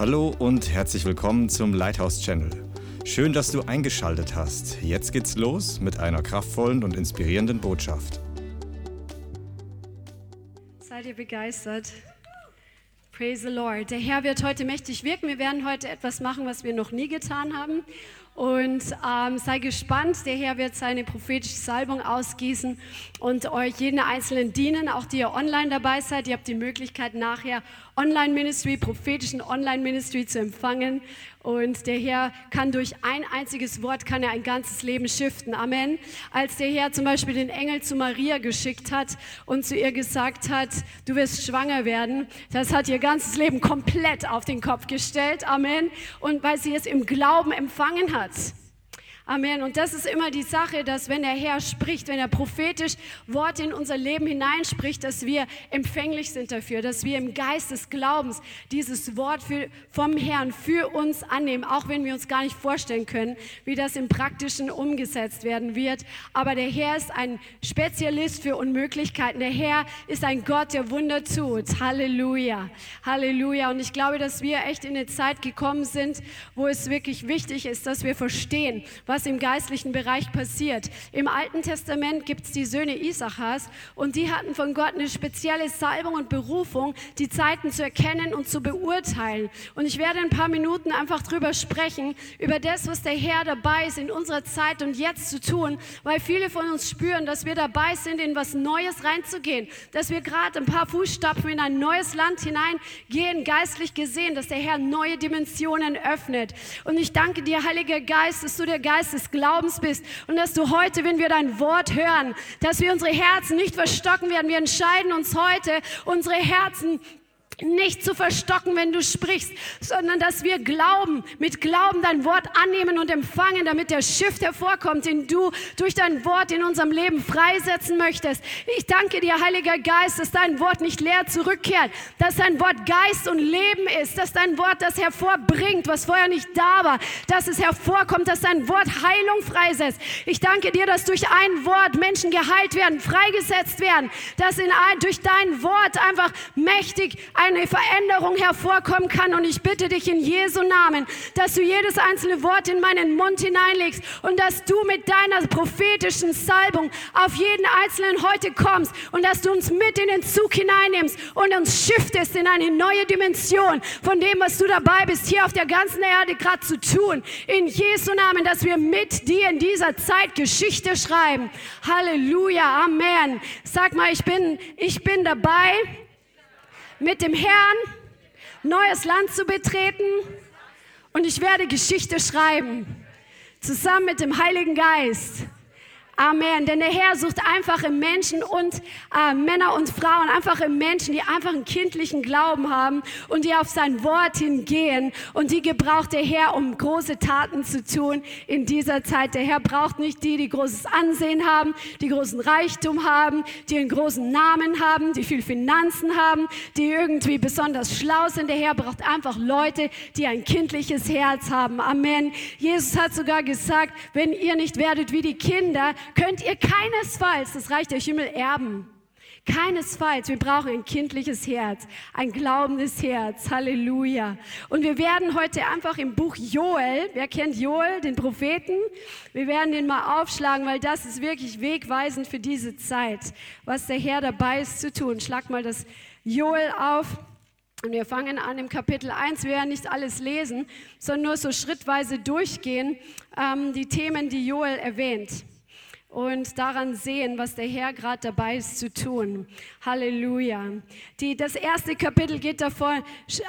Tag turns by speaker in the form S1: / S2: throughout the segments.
S1: Hallo und herzlich willkommen zum Lighthouse Channel. Schön, dass du eingeschaltet hast. Jetzt geht's los mit einer kraftvollen und inspirierenden Botschaft.
S2: Seid ihr begeistert? Praise the Lord. Der Herr wird heute mächtig wirken. Wir werden heute etwas machen, was wir noch nie getan haben. Und ähm, sei gespannt, der Herr wird seine prophetische Salbung ausgießen und euch jeden Einzelnen dienen, auch die ihr online dabei seid. Ihr habt die Möglichkeit, nachher Online-Ministry, prophetischen Online-Ministry zu empfangen. Und der Herr kann durch ein einziges Wort, kann er ein ganzes Leben shiften. Amen. Als der Herr zum Beispiel den Engel zu Maria geschickt hat und zu ihr gesagt hat, du wirst schwanger werden, das hat ihr ganzes Leben komplett auf den Kopf gestellt. Amen. Und weil sie es im Glauben empfangen hat. gods. Amen. Und das ist immer die Sache, dass wenn der Herr spricht, wenn er prophetisch Worte in unser Leben hineinspricht, dass wir empfänglich sind dafür, dass wir im Geist des Glaubens dieses Wort für, vom Herrn für uns annehmen, auch wenn wir uns gar nicht vorstellen können, wie das im Praktischen umgesetzt werden wird. Aber der Herr ist ein Spezialist für Unmöglichkeiten. Der Herr ist ein Gott, der Wunder tut. Halleluja. Halleluja. Und ich glaube, dass wir echt in eine Zeit gekommen sind, wo es wirklich wichtig ist, dass wir verstehen, was was im geistlichen Bereich passiert. Im Alten Testament gibt es die Söhne Isachas und die hatten von Gott eine spezielle Salbung und Berufung, die Zeiten zu erkennen und zu beurteilen. Und ich werde ein paar Minuten einfach drüber sprechen, über das, was der Herr dabei ist, in unserer Zeit und jetzt zu tun, weil viele von uns spüren, dass wir dabei sind, in was Neues reinzugehen, dass wir gerade ein paar Fußstapfen in ein neues Land hineingehen, geistlich gesehen, dass der Herr neue Dimensionen öffnet. Und ich danke dir, Heiliger Geist, dass du der Geist Des Glaubens bist und dass du heute, wenn wir dein Wort hören, dass wir unsere Herzen nicht verstocken werden. Wir entscheiden uns heute, unsere Herzen nicht zu verstocken, wenn du sprichst, sondern dass wir glauben, mit Glauben dein Wort annehmen und empfangen, damit der Shift hervorkommt, den du durch dein Wort in unserem Leben freisetzen möchtest. Ich danke dir, Heiliger Geist, dass dein Wort nicht leer zurückkehrt, dass dein Wort Geist und Leben ist, dass dein Wort das hervorbringt, was vorher nicht da war, dass es hervorkommt, dass dein Wort Heilung freisetzt. Ich danke dir, dass durch ein Wort Menschen geheilt werden, freigesetzt werden, dass in ein, durch dein Wort einfach mächtig ein eine Veränderung hervorkommen kann. Und ich bitte dich in Jesu Namen, dass du jedes einzelne Wort in meinen Mund hineinlegst und dass du mit deiner prophetischen Salbung auf jeden Einzelnen heute kommst und dass du uns mit in den Zug hineinnimmst und uns shiftest in eine neue Dimension von dem, was du dabei bist, hier auf der ganzen Erde gerade zu tun. In Jesu Namen, dass wir mit dir in dieser Zeit Geschichte schreiben. Halleluja, Amen. Sag mal, ich bin, ich bin dabei mit dem Herrn neues Land zu betreten und ich werde Geschichte schreiben, zusammen mit dem Heiligen Geist. Amen. Denn der Herr sucht einfache Menschen und äh, Männer und Frauen, einfache Menschen, die einfach einen kindlichen Glauben haben und die auf sein Wort hingehen. Und die gebraucht der Herr, um große Taten zu tun in dieser Zeit. Der Herr braucht nicht die, die großes Ansehen haben, die großen Reichtum haben, die einen großen Namen haben, die viel Finanzen haben, die irgendwie besonders schlau sind. Der Herr braucht einfach Leute, die ein kindliches Herz haben. Amen. Jesus hat sogar gesagt, wenn ihr nicht werdet wie die Kinder, könnt ihr keinesfalls das Reich der Himmel erben. Keinesfalls. Wir brauchen ein kindliches Herz, ein glaubendes Herz. Halleluja. Und wir werden heute einfach im Buch Joel, wer kennt Joel, den Propheten? Wir werden den mal aufschlagen, weil das ist wirklich wegweisend für diese Zeit, was der Herr dabei ist zu tun. Schlag mal das Joel auf. Und wir fangen an im Kapitel 1. Wir werden nicht alles lesen, sondern nur so schrittweise durchgehen, ähm, die Themen, die Joel erwähnt und daran sehen, was der Herr gerade dabei ist zu tun. Halleluja. Die, das erste Kapitel geht davor,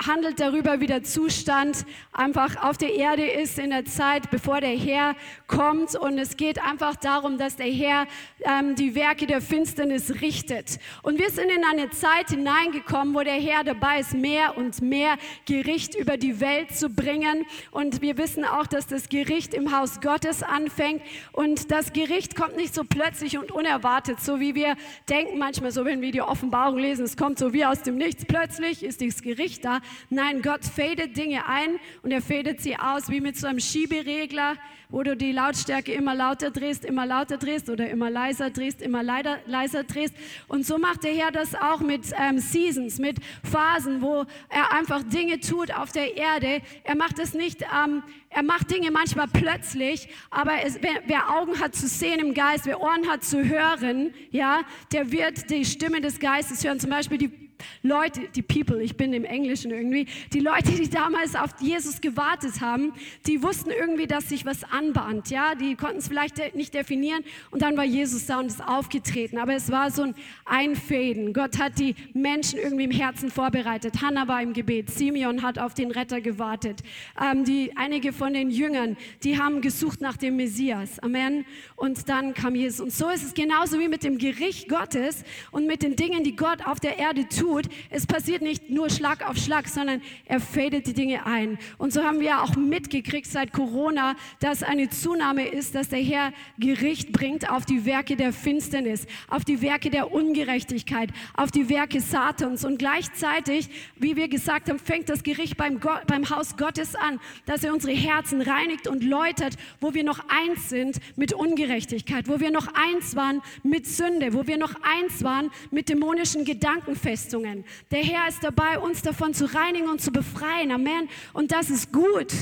S2: handelt darüber, wie der Zustand einfach auf der Erde ist in der Zeit, bevor der Herr kommt. Und es geht einfach darum, dass der Herr ähm, die Werke der Finsternis richtet. Und wir sind in eine Zeit hineingekommen, wo der Herr dabei ist, mehr und mehr Gericht über die Welt zu bringen. Und wir wissen auch, dass das Gericht im Haus Gottes anfängt. Und das Gericht kommt kommt nicht so plötzlich und unerwartet, so wie wir denken manchmal so, wenn wir die Offenbarung lesen, es kommt so wie aus dem Nichts, plötzlich ist das Gericht da. Nein, Gott fadet Dinge ein und er fadet sie aus wie mit so einem Schieberegler wo du die Lautstärke immer lauter drehst, immer lauter drehst oder immer leiser drehst, immer leider, leiser drehst. Und so macht der Herr das auch mit ähm, Seasons, mit Phasen, wo er einfach Dinge tut auf der Erde. Er macht es nicht, ähm, er macht Dinge manchmal plötzlich, aber es, wer, wer, Augen hat zu sehen im Geist, wer Ohren hat zu hören, ja, der wird die Stimme des Geistes hören. Zum Beispiel die Leute, die People, ich bin im Englischen irgendwie, die Leute, die damals auf Jesus gewartet haben, die wussten irgendwie, dass sich was anbahnt, ja, die konnten es vielleicht nicht definieren und dann war Jesus da und ist aufgetreten, aber es war so ein Einfäden. Gott hat die Menschen irgendwie im Herzen vorbereitet. Hannah war im Gebet, Simeon hat auf den Retter gewartet. Ähm, die, einige von den Jüngern, die haben gesucht nach dem Messias, Amen. Und dann kam Jesus. Und so ist es genauso wie mit dem Gericht Gottes und mit den Dingen, die Gott auf der Erde tut tut, es passiert nicht nur Schlag auf Schlag, sondern er fadet die Dinge ein. Und so haben wir auch mitgekriegt seit Corona, dass eine Zunahme ist, dass der Herr Gericht bringt auf die Werke der Finsternis, auf die Werke der Ungerechtigkeit, auf die Werke Satans. Und gleichzeitig, wie wir gesagt haben, fängt das Gericht beim, Gott, beim Haus Gottes an, dass er unsere Herzen reinigt und läutert, wo wir noch eins sind mit Ungerechtigkeit, wo wir noch eins waren mit Sünde, wo wir noch eins waren mit dämonischen Gedankenfestungen. Verletzungen. Der Herr ist dabei, uns davon zu reinigen und zu befreien. Amen. Und das ist gut.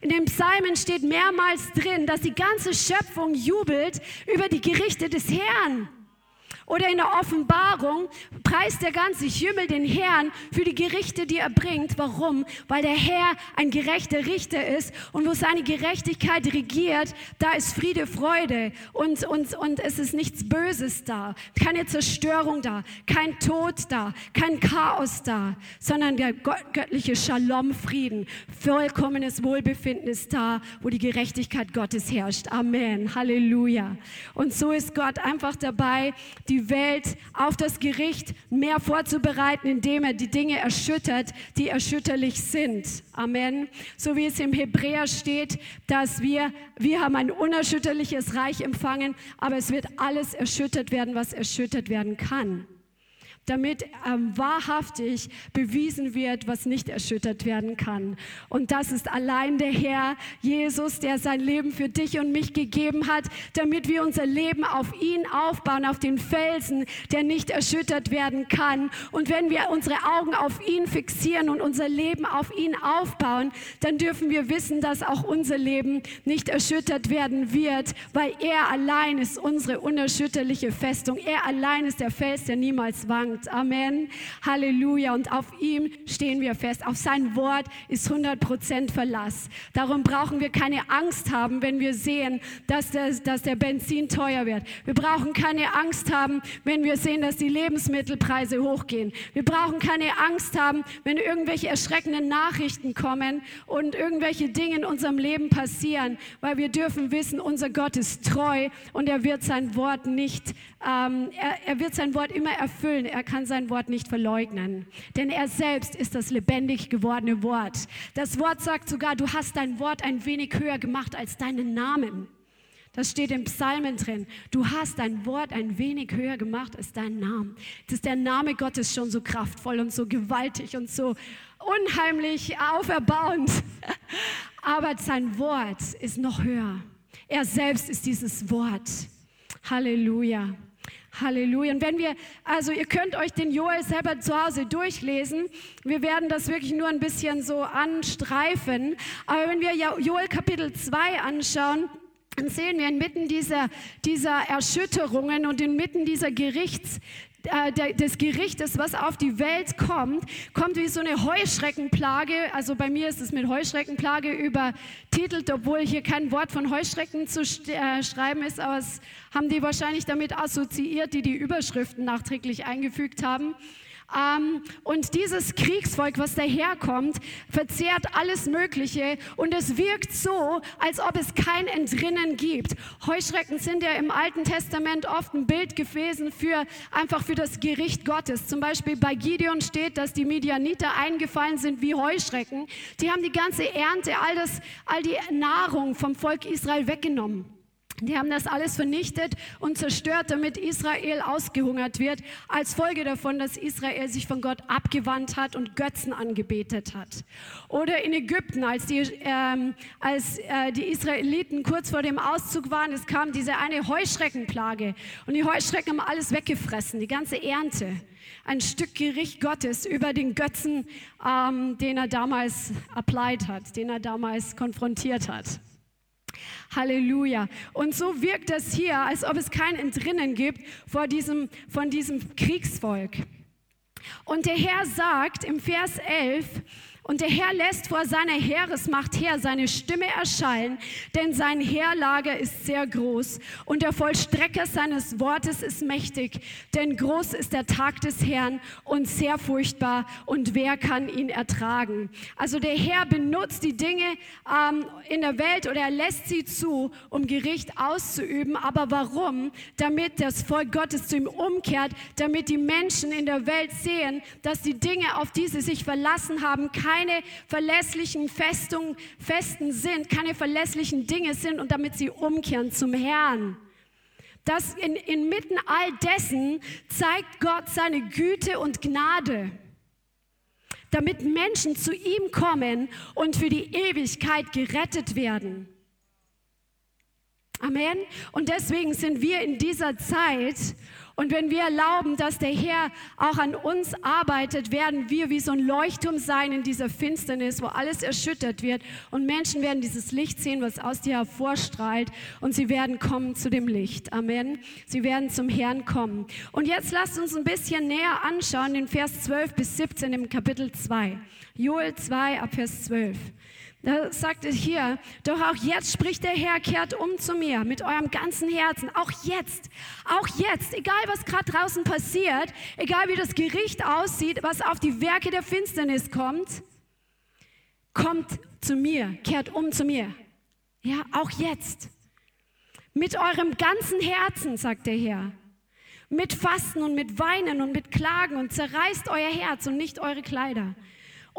S2: In den Psalmen steht mehrmals drin, dass die ganze Schöpfung jubelt über die Gerichte des Herrn. Oder in der Offenbarung preist der ganze Himmel den Herrn für die Gerichte, die er bringt. Warum? Weil der Herr ein gerechter Richter ist und wo seine Gerechtigkeit regiert, da ist Friede, Freude und, und, und es ist nichts Böses da, keine Zerstörung da, kein Tod da, kein Chaos da, sondern der göttliche Shalom-Frieden, vollkommenes Wohlbefinden ist da, wo die Gerechtigkeit Gottes herrscht. Amen. Halleluja. Und so ist Gott einfach dabei, die die Welt auf das Gericht mehr vorzubereiten, indem er die Dinge erschüttert, die erschütterlich sind. Amen. So wie es im Hebräer steht, dass wir, wir haben ein unerschütterliches Reich empfangen, aber es wird alles erschüttert werden, was erschüttert werden kann damit ähm, wahrhaftig bewiesen wird, was nicht erschüttert werden kann. Und das ist allein der Herr Jesus, der sein Leben für dich und mich gegeben hat, damit wir unser Leben auf ihn aufbauen, auf den Felsen, der nicht erschüttert werden kann. Und wenn wir unsere Augen auf ihn fixieren und unser Leben auf ihn aufbauen, dann dürfen wir wissen, dass auch unser Leben nicht erschüttert werden wird, weil er allein ist unsere unerschütterliche Festung. Er allein ist der Fels, der niemals wankt. Gott. Amen. Halleluja. Und auf ihm stehen wir fest. Auf sein Wort ist 100% Verlass. Darum brauchen wir keine Angst haben, wenn wir sehen, dass, das, dass der Benzin teuer wird. Wir brauchen keine Angst haben, wenn wir sehen, dass die Lebensmittelpreise hochgehen. Wir brauchen keine Angst haben, wenn irgendwelche erschreckenden Nachrichten kommen und irgendwelche Dinge in unserem Leben passieren, weil wir dürfen wissen, unser Gott ist treu und er wird sein Wort nicht, ähm, er, er wird sein Wort immer erfüllen. Er kann sein Wort nicht verleugnen, denn er selbst ist das lebendig gewordene Wort. Das Wort sagt sogar, du hast dein Wort ein wenig höher gemacht als deinen Namen. Das steht im Psalmen drin. Du hast dein Wort ein wenig höher gemacht als deinen Namen. Das ist der Name Gottes schon so kraftvoll und so gewaltig und so unheimlich auferbauend. Aber sein Wort ist noch höher. Er selbst ist dieses Wort. Halleluja. Halleluja. Und wenn wir, also ihr könnt euch den Joel selber zu Hause durchlesen. Wir werden das wirklich nur ein bisschen so anstreifen. Aber wenn wir Joel Kapitel 2 anschauen, dann sehen wir inmitten dieser, dieser Erschütterungen und inmitten dieser Gerichts, äh, des Gerichtes, was auf die Welt kommt, kommt wie so eine Heuschreckenplage. Also bei mir ist es mit Heuschreckenplage übertitelt, obwohl hier kein Wort von Heuschrecken zu äh, schreiben ist, aber es haben die wahrscheinlich damit assoziiert, die die Überschriften nachträglich eingefügt haben. Ähm, und dieses Kriegsvolk, was daherkommt, verzehrt alles Mögliche und es wirkt so, als ob es kein Entrinnen gibt. Heuschrecken sind ja im Alten Testament oft ein Bild gewesen für einfach für das Gericht Gottes. Zum Beispiel bei Gideon steht, dass die Midianiter eingefallen sind wie Heuschrecken. Die haben die ganze Ernte, all, das, all die Nahrung vom Volk Israel weggenommen. Die haben das alles vernichtet und zerstört, damit Israel ausgehungert wird, als Folge davon, dass Israel sich von Gott abgewandt hat und Götzen angebetet hat. Oder in Ägypten, als die, ähm, als, äh, die Israeliten kurz vor dem Auszug waren, es kam diese eine Heuschreckenplage und die Heuschrecken haben alles weggefressen, die ganze Ernte. Ein Stück Gericht Gottes über den Götzen, ähm, den er damals applied hat, den er damals konfrontiert hat. Halleluja. Und so wirkt es hier, als ob es kein Entrinnen gibt vor diesem, von diesem Kriegsvolk. Und der Herr sagt im Vers 11, und der Herr lässt vor seiner Heeresmacht her seine Stimme erschallen, denn sein Heerlager ist sehr groß und der Vollstrecker seines Wortes ist mächtig, denn groß ist der Tag des Herrn und sehr furchtbar und wer kann ihn ertragen? Also der Herr benutzt die Dinge ähm, in der Welt oder er lässt sie zu, um Gericht auszuüben. Aber warum? Damit das Volk Gottes zu ihm umkehrt, damit die Menschen in der Welt sehen, dass die Dinge, auf die sie sich verlassen haben, kein keine verlässlichen Festungen, Festen sind, keine verlässlichen Dinge sind und damit sie umkehren zum Herrn. Das in, inmitten all dessen zeigt Gott seine Güte und Gnade, damit Menschen zu ihm kommen und für die Ewigkeit gerettet werden. Amen. Und deswegen sind wir in dieser Zeit und wenn wir erlauben, dass der Herr auch an uns arbeitet, werden wir wie so ein Leuchtturm sein in dieser Finsternis, wo alles erschüttert wird. Und Menschen werden dieses Licht sehen, was aus dir hervorstrahlt. Und sie werden kommen zu dem Licht. Amen. Sie werden zum Herrn kommen. Und jetzt lasst uns ein bisschen näher anschauen, den Vers 12 bis 17 im Kapitel 2. Joel 2 ab Vers 12. Da sagt es hier, doch auch jetzt spricht der Herr, kehrt um zu mir mit eurem ganzen Herzen. Auch jetzt, auch jetzt, egal was gerade draußen passiert, egal wie das Gericht aussieht, was auf die Werke der Finsternis kommt, kommt zu mir, kehrt um zu mir. Ja, auch jetzt. Mit eurem ganzen Herzen, sagt der Herr. Mit Fasten und mit Weinen und mit Klagen und zerreißt euer Herz und nicht eure Kleider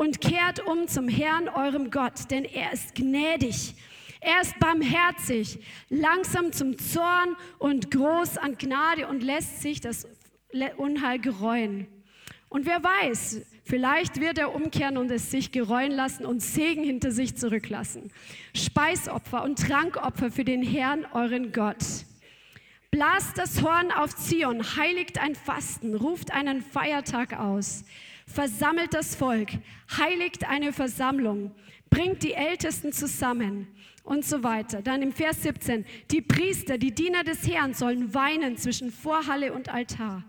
S2: und kehrt um zum Herrn, eurem Gott, denn er ist gnädig. Er ist barmherzig, langsam zum Zorn und groß an Gnade und lässt sich das Unheil gereuen. Und wer weiß, vielleicht wird er umkehren und es sich gereuen lassen und Segen hinter sich zurücklassen. Speisopfer und Trankopfer für den Herrn, euren Gott. Blast das Horn auf Zion, heiligt ein Fasten, ruft einen Feiertag aus versammelt das Volk, heiligt eine Versammlung, bringt die Ältesten zusammen und so weiter. Dann im Vers 17, die Priester, die Diener des Herrn sollen weinen zwischen Vorhalle und Altar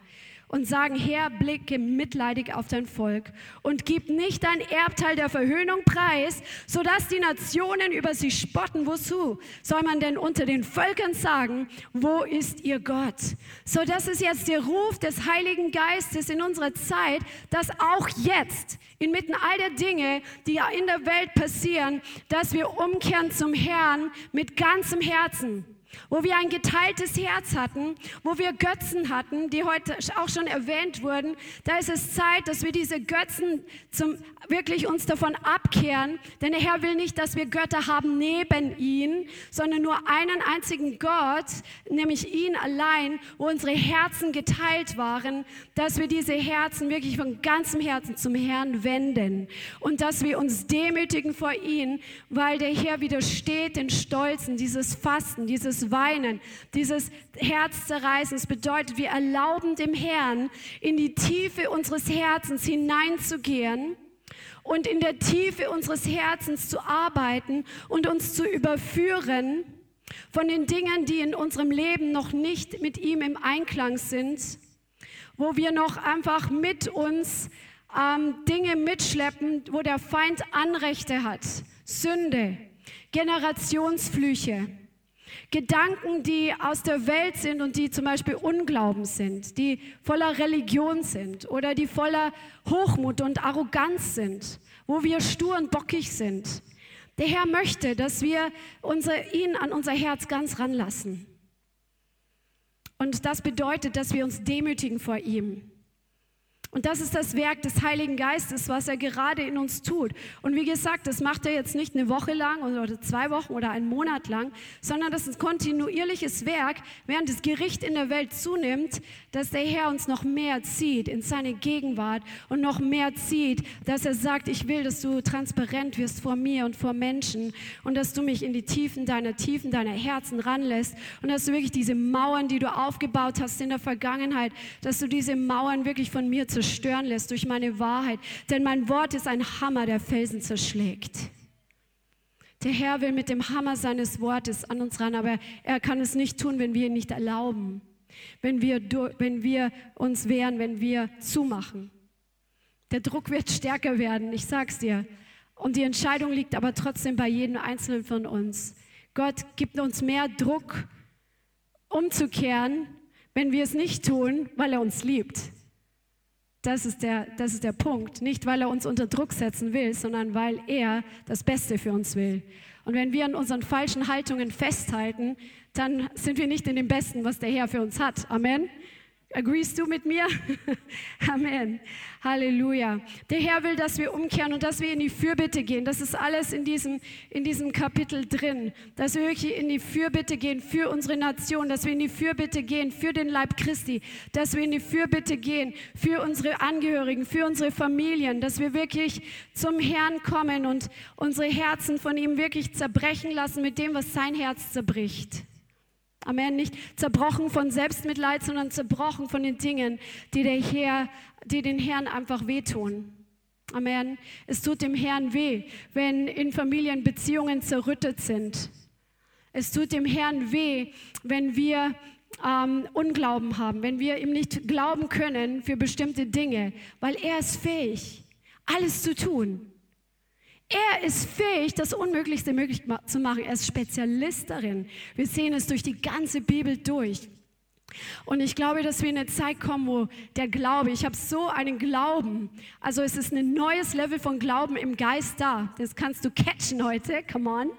S2: und sagen, Herr, blicke mitleidig auf dein Volk und gib nicht dein Erbteil der Verhöhnung preis, sodass die Nationen über sie spotten. Wozu soll man denn unter den Völkern sagen, wo ist ihr Gott? So, das ist jetzt der Ruf des Heiligen Geistes in unserer Zeit, dass auch jetzt, inmitten all der Dinge, die in der Welt passieren, dass wir umkehren zum Herrn mit ganzem Herzen wo wir ein geteiltes Herz hatten, wo wir Götzen hatten, die heute auch schon erwähnt wurden, da ist es Zeit, dass wir diese Götzen zum, wirklich uns davon abkehren, denn der Herr will nicht, dass wir Götter haben neben ihn, sondern nur einen einzigen Gott, nämlich ihn allein, wo unsere Herzen geteilt waren, dass wir diese Herzen wirklich von ganzem Herzen zum Herrn wenden und dass wir uns demütigen vor ihn, weil der Herr widersteht den Stolzen, dieses Fasten, dieses Weinen, dieses Herzzerreißen. Es bedeutet, wir erlauben dem Herrn, in die Tiefe unseres Herzens hineinzugehen und in der Tiefe unseres Herzens zu arbeiten und uns zu überführen von den Dingen, die in unserem Leben noch nicht mit ihm im Einklang sind, wo wir noch einfach mit uns ähm, Dinge mitschleppen, wo der Feind Anrechte hat. Sünde, Generationsflüche. Gedanken, die aus der Welt sind und die zum Beispiel Unglauben sind, die voller Religion sind oder die voller Hochmut und Arroganz sind, wo wir stur und bockig sind. Der Herr möchte, dass wir unser, ihn an unser Herz ganz ranlassen. Und das bedeutet, dass wir uns demütigen vor ihm. Und das ist das Werk des Heiligen Geistes, was er gerade in uns tut. Und wie gesagt, das macht er jetzt nicht eine Woche lang oder zwei Wochen oder einen Monat lang, sondern das ist ein kontinuierliches Werk, während das Gericht in der Welt zunimmt, dass der Herr uns noch mehr zieht in seine Gegenwart und noch mehr zieht, dass er sagt, ich will, dass du transparent wirst vor mir und vor Menschen und dass du mich in die Tiefen deiner Tiefen, deiner Herzen ranlässt und dass du wirklich diese Mauern, die du aufgebaut hast in der Vergangenheit, dass du diese Mauern wirklich von mir zu zerstören lässt durch meine Wahrheit. Denn mein Wort ist ein Hammer, der Felsen zerschlägt. Der Herr will mit dem Hammer seines Wortes an uns ran, aber er kann es nicht tun, wenn wir ihn nicht erlauben, wenn wir, wenn wir uns wehren, wenn wir zumachen. Der Druck wird stärker werden, ich sag's dir. Und die Entscheidung liegt aber trotzdem bei jedem Einzelnen von uns. Gott gibt uns mehr Druck, umzukehren, wenn wir es nicht tun, weil er uns liebt. Das ist, der, das ist der Punkt. Nicht, weil er uns unter Druck setzen will, sondern weil er das Beste für uns will. Und wenn wir an unseren falschen Haltungen festhalten, dann sind wir nicht in dem Besten, was der Herr für uns hat. Amen. Agreest du mit mir? Amen. Halleluja. Der Herr will, dass wir umkehren und dass wir in die Fürbitte gehen. Das ist alles in diesem, in diesem Kapitel drin. Dass wir wirklich in die Fürbitte gehen für unsere Nation, dass wir in die Fürbitte gehen für den Leib Christi, dass wir in die Fürbitte gehen für unsere Angehörigen, für unsere Familien, dass wir wirklich zum Herrn kommen und unsere Herzen von ihm wirklich zerbrechen lassen mit dem, was sein Herz zerbricht. Amen. Nicht zerbrochen von Selbstmitleid, sondern zerbrochen von den Dingen, die, der Herr, die den Herrn einfach wehtun. Amen. Es tut dem Herrn weh, wenn in Familien Beziehungen zerrüttet sind. Es tut dem Herrn weh, wenn wir ähm, Unglauben haben, wenn wir ihm nicht glauben können für bestimmte Dinge, weil er ist fähig, alles zu tun. Er ist fähig, das Unmöglichste möglich zu machen. Er ist Spezialist darin. Wir sehen es durch die ganze Bibel durch. Und ich glaube, dass wir in eine Zeit kommen, wo der Glaube, ich habe so einen Glauben, also es ist ein neues Level von Glauben im Geist da. Das kannst du catchen heute, come on.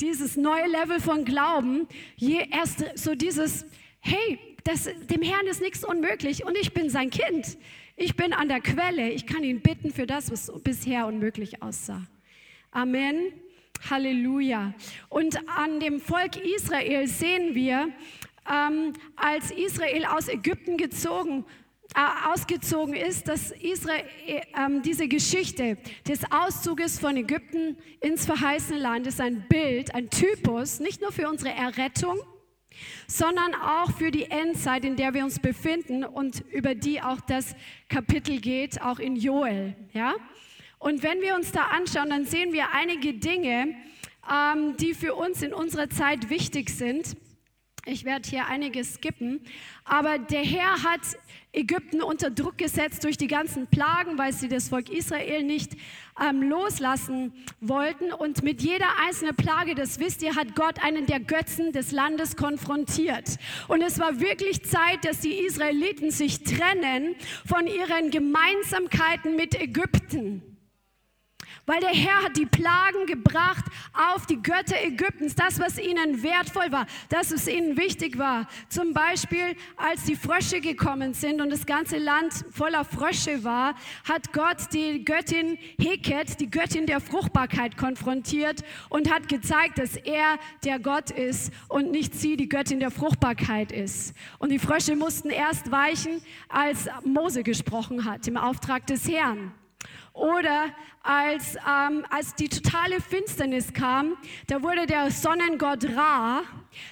S2: Dieses neue Level von Glauben, je erst so dieses, hey, das, dem Herrn ist nichts unmöglich und ich bin sein Kind. Ich bin an der Quelle, ich kann ihn bitten für das, was bisher unmöglich aussah. Amen. Halleluja. Und an dem Volk Israel sehen wir, ähm, als Israel aus Ägypten gezogen äh, ausgezogen ist, dass Israel äh, diese Geschichte des Auszuges von Ägypten ins verheißene Land ist ein Bild, ein Typus, nicht nur für unsere Errettung, sondern auch für die Endzeit, in der wir uns befinden und über die auch das Kapitel geht, auch in Joel. Ja? Und wenn wir uns da anschauen, dann sehen wir einige Dinge, ähm, die für uns in unserer Zeit wichtig sind. Ich werde hier einiges skippen. Aber der Herr hat Ägypten unter Druck gesetzt durch die ganzen Plagen, weil sie das Volk Israel nicht ähm, loslassen wollten. Und mit jeder einzelnen Plage, das wisst ihr, hat Gott einen der Götzen des Landes konfrontiert. Und es war wirklich Zeit, dass die Israeliten sich trennen von ihren Gemeinsamkeiten mit Ägypten. Weil der Herr hat die Plagen gebracht auf die Götter Ägyptens, das, was ihnen wertvoll war, das, was ihnen wichtig war. Zum Beispiel, als die Frösche gekommen sind und das ganze Land voller Frösche war, hat Gott die Göttin Heket, die Göttin der Fruchtbarkeit, konfrontiert und hat gezeigt, dass er der Gott ist und nicht sie die Göttin der Fruchtbarkeit ist. Und die Frösche mussten erst weichen, als Mose gesprochen hat, im Auftrag des Herrn. Oder als, ähm, als die totale Finsternis kam, da wurde der Sonnengott Ra,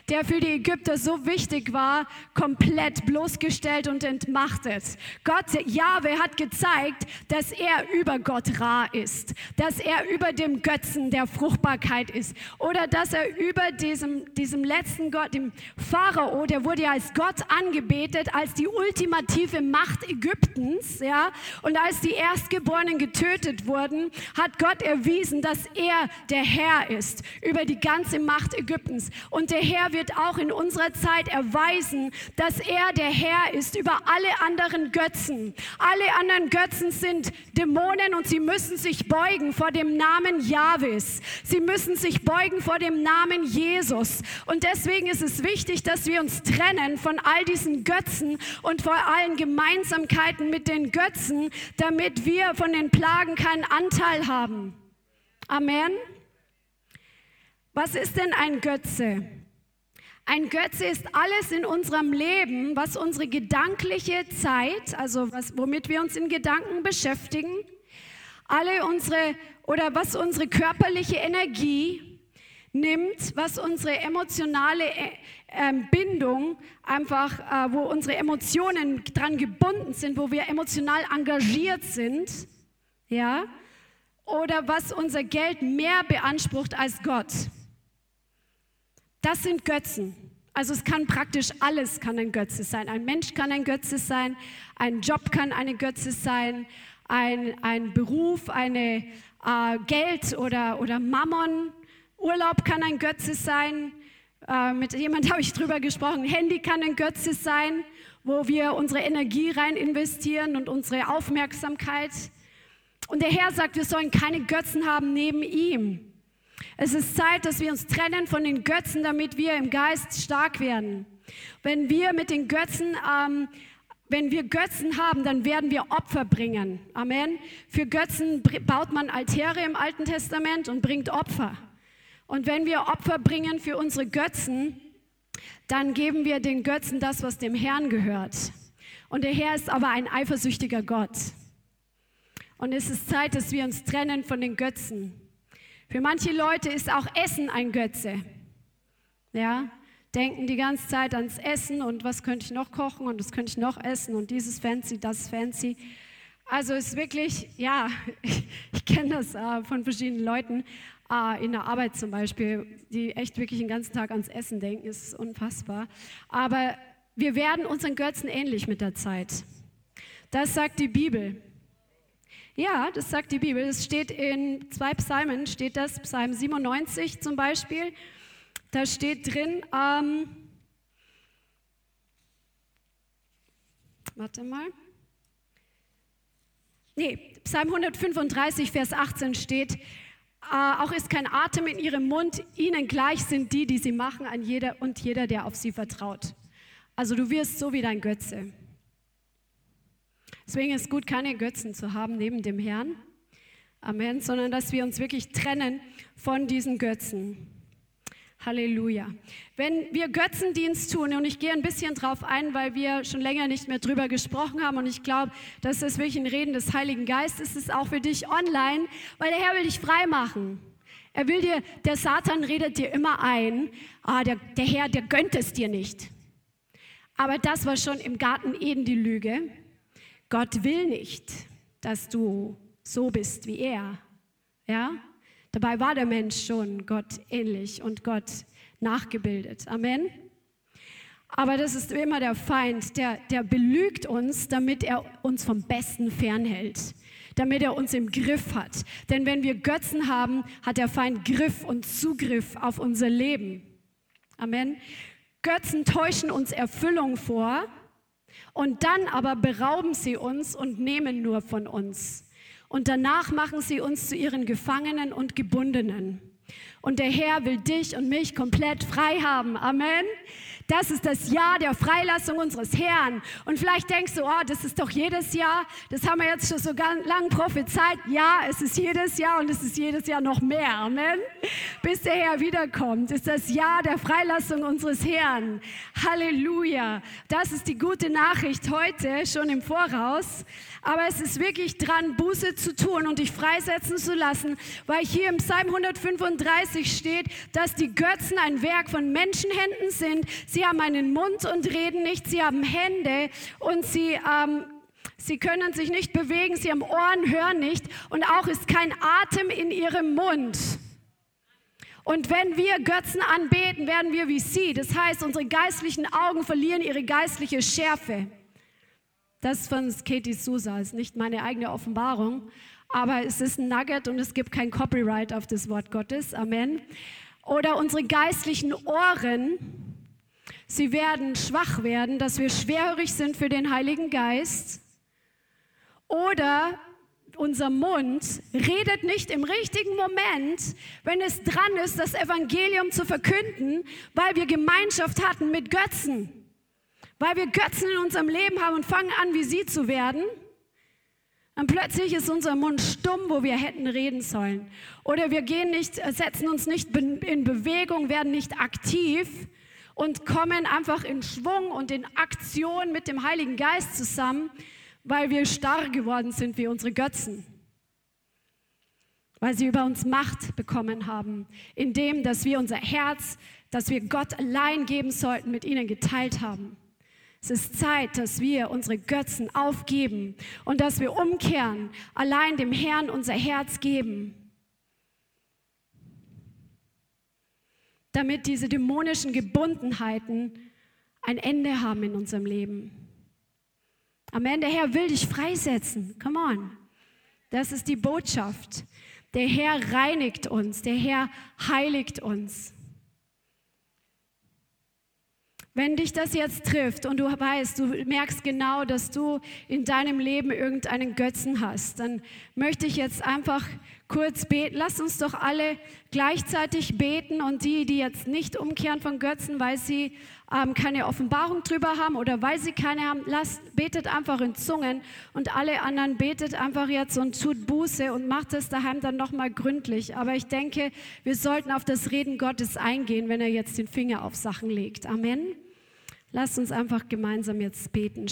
S2: der für die Ägypter so wichtig war, komplett bloßgestellt und entmachtet. Gott, Jahwe hat gezeigt, dass er über Gott Ra ist, dass er über dem Götzen der Fruchtbarkeit ist oder dass er über diesem, diesem letzten Gott, dem Pharao, der wurde ja als Gott angebetet, als die ultimative Macht Ägyptens, ja, und als die Erstgeborenen getötet wurden, hat Gott erwiesen, dass er der Herr ist über die ganze Macht Ägyptens. Und der Herr wird auch in unserer Zeit erweisen, dass er der Herr ist über alle anderen Götzen. Alle anderen Götzen sind Dämonen und sie müssen sich beugen vor dem Namen Jahwes. Sie müssen sich beugen vor dem Namen Jesus. Und deswegen ist es wichtig, dass wir uns trennen von all diesen Götzen und vor allen Gemeinsamkeiten mit den Götzen, damit wir von den Plagen keinen Anteil haben. Amen. Was ist denn ein Götze? Ein Götze ist alles in unserem Leben, was unsere gedankliche Zeit, also was, womit wir uns in Gedanken beschäftigen, alle unsere oder was unsere körperliche Energie nimmt, was unsere emotionale äh, ähm, Bindung einfach, äh, wo unsere Emotionen dran gebunden sind, wo wir emotional engagiert sind, ja, oder was unser Geld mehr beansprucht als Gott. Das sind Götzen. Also es kann praktisch alles kann ein Götze sein. Ein Mensch kann ein Götze sein, ein Job kann eine Götze sein, ein, ein Beruf, eine äh, Geld oder, oder Mammon. Urlaub kann ein Götze sein. Äh, mit jemand habe ich drüber gesprochen. Handy kann ein Götze sein, wo wir unsere Energie rein investieren und unsere Aufmerksamkeit. Und der Herr sagt, wir sollen keine Götzen haben neben ihm. Es ist Zeit, dass wir uns trennen von den Götzen, damit wir im Geist stark werden. Wenn wir mit den Götzen, ähm, wenn wir Götzen haben, dann werden wir Opfer bringen. Amen. Für Götzen baut man Altäre im Alten Testament und bringt Opfer. Und wenn wir Opfer bringen für unsere Götzen, dann geben wir den Götzen das, was dem Herrn gehört. Und der Herr ist aber ein eifersüchtiger Gott. Und es ist Zeit, dass wir uns trennen von den Götzen. Für manche Leute ist auch Essen ein Götze. Ja, denken die ganze Zeit ans Essen und was könnte ich noch kochen und was könnte ich noch essen und dieses fancy, das fancy. Also es ist wirklich, ja, ich, ich kenne das äh, von verschiedenen Leuten äh, in der Arbeit zum Beispiel, die echt wirklich den ganzen Tag ans Essen denken, ist unfassbar. Aber wir werden unseren Götzen ähnlich mit der Zeit. Das sagt die Bibel. Ja, das sagt die Bibel. Es steht in zwei Psalmen, steht das, Psalm 97 zum Beispiel. Da steht drin, ähm, warte mal. Nee, Psalm 135, Vers 18 steht, äh, auch ist kein Atem in ihrem Mund, ihnen gleich sind die, die sie machen, an jeder und jeder, der auf sie vertraut. Also du wirst so wie dein Götze. Deswegen ist gut, keine Götzen zu haben neben dem Herrn. Amen, sondern dass wir uns wirklich trennen von diesen Götzen. Halleluja. Wenn wir Götzendienst tun, und ich gehe ein bisschen drauf ein, weil wir schon länger nicht mehr drüber gesprochen haben, und ich glaube, dass das wirklich ein Reden des Heiligen Geistes ist, auch für dich online, weil der Herr will dich frei machen. Er will dir, der Satan redet dir immer ein, ah, der, der Herr, der gönnt es dir nicht. Aber das war schon im Garten Eden die Lüge. Gott will nicht, dass du so bist wie er. Ja? Dabei war der Mensch schon Gott ähnlich und Gott nachgebildet. Amen. Aber das ist immer der Feind, der, der belügt uns, damit er uns vom Besten fernhält, damit er uns im Griff hat. Denn wenn wir Götzen haben, hat der Feind Griff und Zugriff auf unser Leben. Amen. Götzen täuschen uns Erfüllung vor und dann aber berauben sie uns und nehmen nur von uns. Und danach machen sie uns zu ihren Gefangenen und Gebundenen. Und der Herr will dich und mich komplett frei haben. Amen. Das ist das Jahr der Freilassung unseres Herrn. Und vielleicht denkst du, oh, das ist doch jedes Jahr, das haben wir jetzt schon so lang prophezeit. Ja, es ist jedes Jahr und es ist jedes Jahr noch mehr. Amen. Bis der Herr wiederkommt, ist das Jahr der Freilassung unseres Herrn. Halleluja. Das ist die gute Nachricht heute, schon im Voraus. Aber es ist wirklich dran, Buße zu tun und dich freisetzen zu lassen, weil hier im Psalm 135 steht, dass die Götzen ein Werk von Menschenhänden sind. Sie haben einen Mund und reden nicht, sie haben Hände und sie, ähm, sie können sich nicht bewegen, sie haben Ohren, hören nicht und auch ist kein Atem in ihrem Mund. Und wenn wir Götzen anbeten, werden wir wie sie. Das heißt, unsere geistlichen Augen verlieren ihre geistliche Schärfe. Das ist von Katie Sousa, ist nicht meine eigene Offenbarung, aber es ist ein Nugget und es gibt kein Copyright auf das Wort Gottes. Amen. oder unsere geistlichen Ohren, sie werden schwach werden, dass wir schwerhörig sind für den Heiligen Geist. Oder unser Mund redet nicht im richtigen Moment, wenn es dran ist, das Evangelium zu verkünden, weil wir Gemeinschaft hatten mit Götzen, weil wir Götzen in unserem Leben haben und fangen an, wie sie zu werden. Und plötzlich ist unser Mund stumm, wo wir hätten reden sollen. Oder wir gehen nicht, setzen uns nicht in Bewegung, werden nicht aktiv und kommen einfach in Schwung und in Aktion mit dem Heiligen Geist zusammen, weil wir starr geworden sind wie unsere Götzen. Weil sie über uns Macht bekommen haben, indem, dass wir unser Herz, das wir Gott allein geben sollten, mit ihnen geteilt haben. Es ist Zeit, dass wir unsere Götzen aufgeben und dass wir umkehren, allein dem Herrn unser Herz geben. Damit diese dämonischen Gebundenheiten ein Ende haben in unserem Leben. Amen. Der Herr will dich freisetzen. Come on. Das ist die Botschaft. Der Herr reinigt uns. Der Herr heiligt uns. Wenn dich das jetzt trifft und du weißt, du merkst genau, dass du in deinem Leben irgendeinen Götzen hast, dann möchte ich jetzt einfach kurz beten. Lass uns doch alle gleichzeitig beten und die, die jetzt nicht umkehren von Götzen, weil sie ähm, keine Offenbarung drüber haben oder weil sie keine haben, lasst, betet einfach in Zungen und alle anderen betet einfach jetzt und tut Buße und macht es daheim dann nochmal gründlich. Aber ich denke, wir sollten auf das Reden Gottes eingehen, wenn er jetzt den Finger auf Sachen legt. Amen. Lasst uns einfach gemeinsam jetzt beten.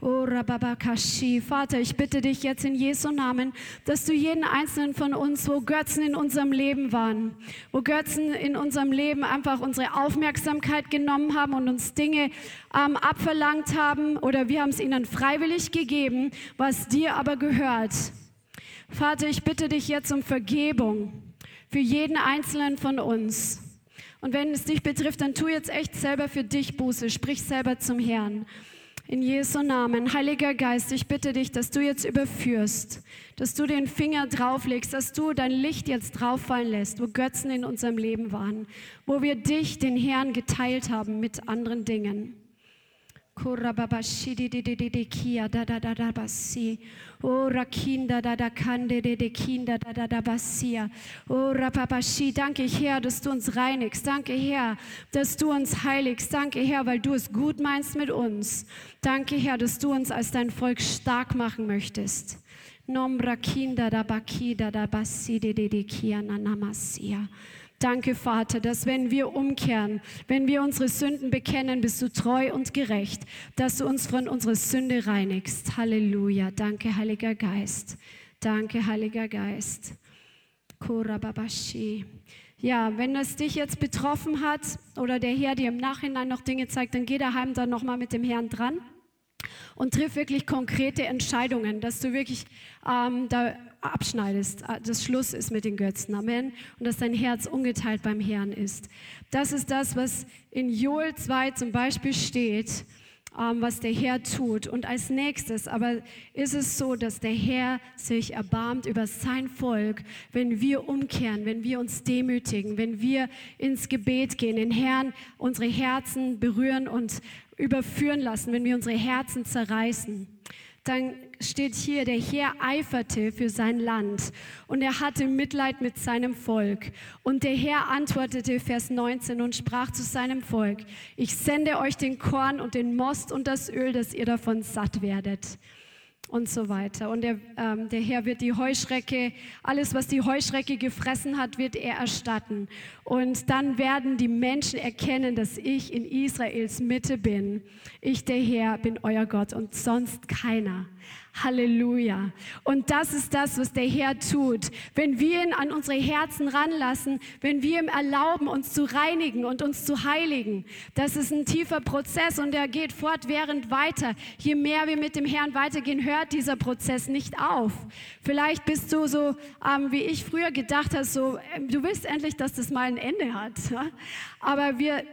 S2: Oh, Vater, ich bitte dich jetzt in Jesu Namen, dass du jeden einzelnen von uns, wo Götzen in unserem Leben waren, wo Götzen in unserem Leben einfach unsere Aufmerksamkeit genommen haben und uns Dinge ähm, abverlangt haben oder wir haben es ihnen freiwillig gegeben, was dir aber gehört. Vater, ich bitte dich jetzt um Vergebung für jeden einzelnen von uns. Und wenn es dich betrifft, dann tu jetzt echt selber für dich Buße. Sprich selber zum Herrn. In Jesu Namen. Heiliger Geist, ich bitte dich, dass du jetzt überführst, dass du den Finger drauflegst, dass du dein Licht jetzt drauffallen lässt, wo Götzen in unserem Leben waren, wo wir dich, den Herrn, geteilt haben mit anderen Dingen. Danke Herr, dass du uns reinigst. Danke Herr, dass du uns heiligst. Danke Herr, weil du es gut meinst mit uns. Danke Herr, dass du uns als dein Volk stark machen möchtest. Nombra kinda da bakida da basi de de de kia na namasia. Danke, Vater, dass wenn wir umkehren, wenn wir unsere Sünden bekennen, bist du treu und gerecht, dass du uns von unserer Sünde reinigst. Halleluja. Danke, Heiliger Geist. Danke, Heiliger Geist. Korababashi. Ja, wenn es dich jetzt betroffen hat oder der Herr dir im Nachhinein noch Dinge zeigt, dann geh daheim dann nochmal mit dem Herrn dran und triff wirklich konkrete Entscheidungen, dass du wirklich ähm, da abschneidest, äh, das Schluss ist mit den Götzen. Amen. Und dass dein Herz ungeteilt beim Herrn ist. Das ist das, was in Joel 2 zum Beispiel steht, ähm, was der Herr tut. Und als nächstes aber ist es so, dass der Herr sich erbarmt über sein Volk, wenn wir umkehren, wenn wir uns demütigen, wenn wir ins Gebet gehen, den Herrn unsere Herzen berühren und überführen lassen, wenn wir unsere Herzen zerreißen dann steht hier, der Herr eiferte für sein Land und er hatte Mitleid mit seinem Volk. Und der Herr antwortete, Vers 19, und sprach zu seinem Volk, ich sende euch den Korn und den Most und das Öl, dass ihr davon satt werdet und so weiter. Und der, ähm, der Herr wird die Heuschrecke, alles, was die Heuschrecke gefressen hat, wird er erstatten. Und dann werden die Menschen erkennen, dass ich in Israels Mitte bin. Ich, der Herr, bin euer Gott und sonst keiner. Halleluja. Und das ist das, was der Herr tut. Wenn wir ihn an unsere Herzen ranlassen, wenn wir ihm erlauben, uns zu reinigen und uns zu heiligen, das ist ein tiefer Prozess und der geht fortwährend weiter. Je mehr wir mit dem Herrn weitergehen, hört dieser Prozess nicht auf. Vielleicht bist du so, ähm, wie ich früher gedacht habe, so, äh, du willst endlich, dass das mal ein Ende hat. Aber wir